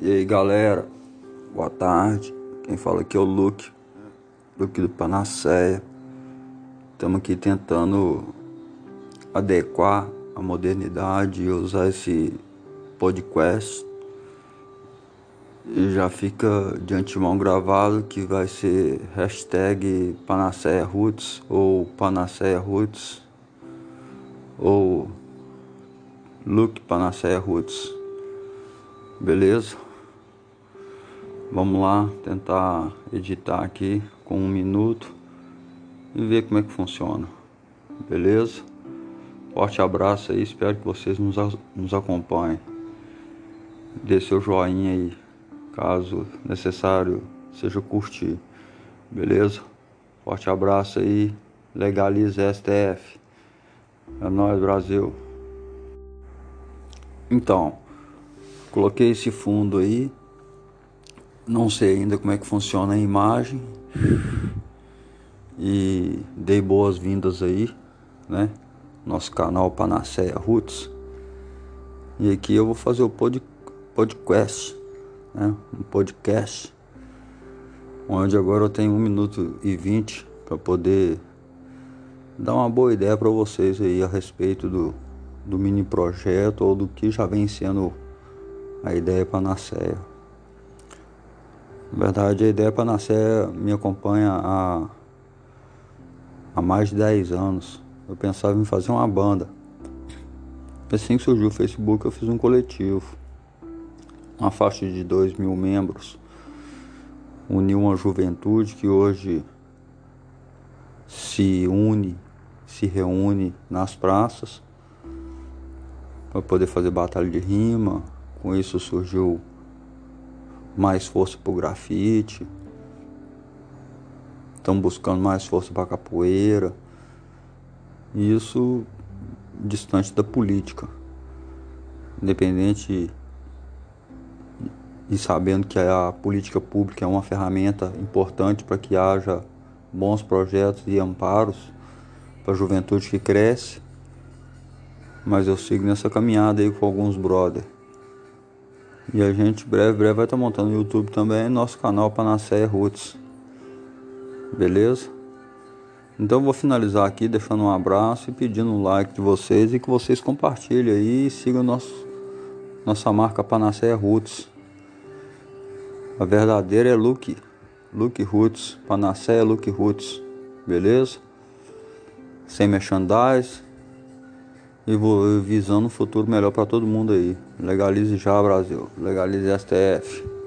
E aí galera, boa tarde. Quem fala aqui é o Luke, Luke do Panacea. Estamos aqui tentando adequar a modernidade e usar esse podcast. E já fica de antemão gravado que vai ser hashtag Panacea Roots ou Panacea Roots ou Luke Panacea Roots. Beleza? Vamos lá tentar editar aqui com um minuto e ver como é que funciona. Beleza? Forte abraço aí, espero que vocês nos, nos acompanhem. Dê seu joinha aí, caso necessário, seja curtir. Beleza? Forte abraço aí, legalize STF. É nóis, Brasil. Então, coloquei esse fundo aí. Não sei ainda como é que funciona a imagem. E dei boas-vindas aí, né? Nosso canal Panacea Roots. E aqui eu vou fazer o pod, podcast, né? Um podcast. Onde agora eu tenho 1 minuto e 20 para poder dar uma boa ideia para vocês aí a respeito do, do mini projeto ou do que já vem sendo a ideia Panacea. Na verdade, a ideia Panacea me acompanha há, há mais de 10 anos. Eu pensava em fazer uma banda. Assim que surgiu o Facebook, eu fiz um coletivo. Uma faixa de 2 mil membros. Uniu uma juventude que hoje se une, se reúne nas praças para poder fazer batalha de rima. Com isso surgiu mais força para o grafite. Estão buscando mais força para a capoeira. Isso distante da política. Independente e sabendo que a política pública é uma ferramenta importante para que haja bons projetos e amparos para a juventude que cresce. Mas eu sigo nessa caminhada aí com alguns brothers. E a gente breve, breve vai estar tá montando no YouTube também nosso canal Panaceia Roots. Beleza? Então vou finalizar aqui deixando um abraço e pedindo um like de vocês e que vocês compartilhem aí e sigam nosso, nossa marca Panaceia Roots. A verdadeira é Luke, Luke Roots, Panaceia Luke Roots. Beleza? Sem merchandise, e visando um futuro melhor para todo mundo aí. Legalize já, Brasil. Legalize STF.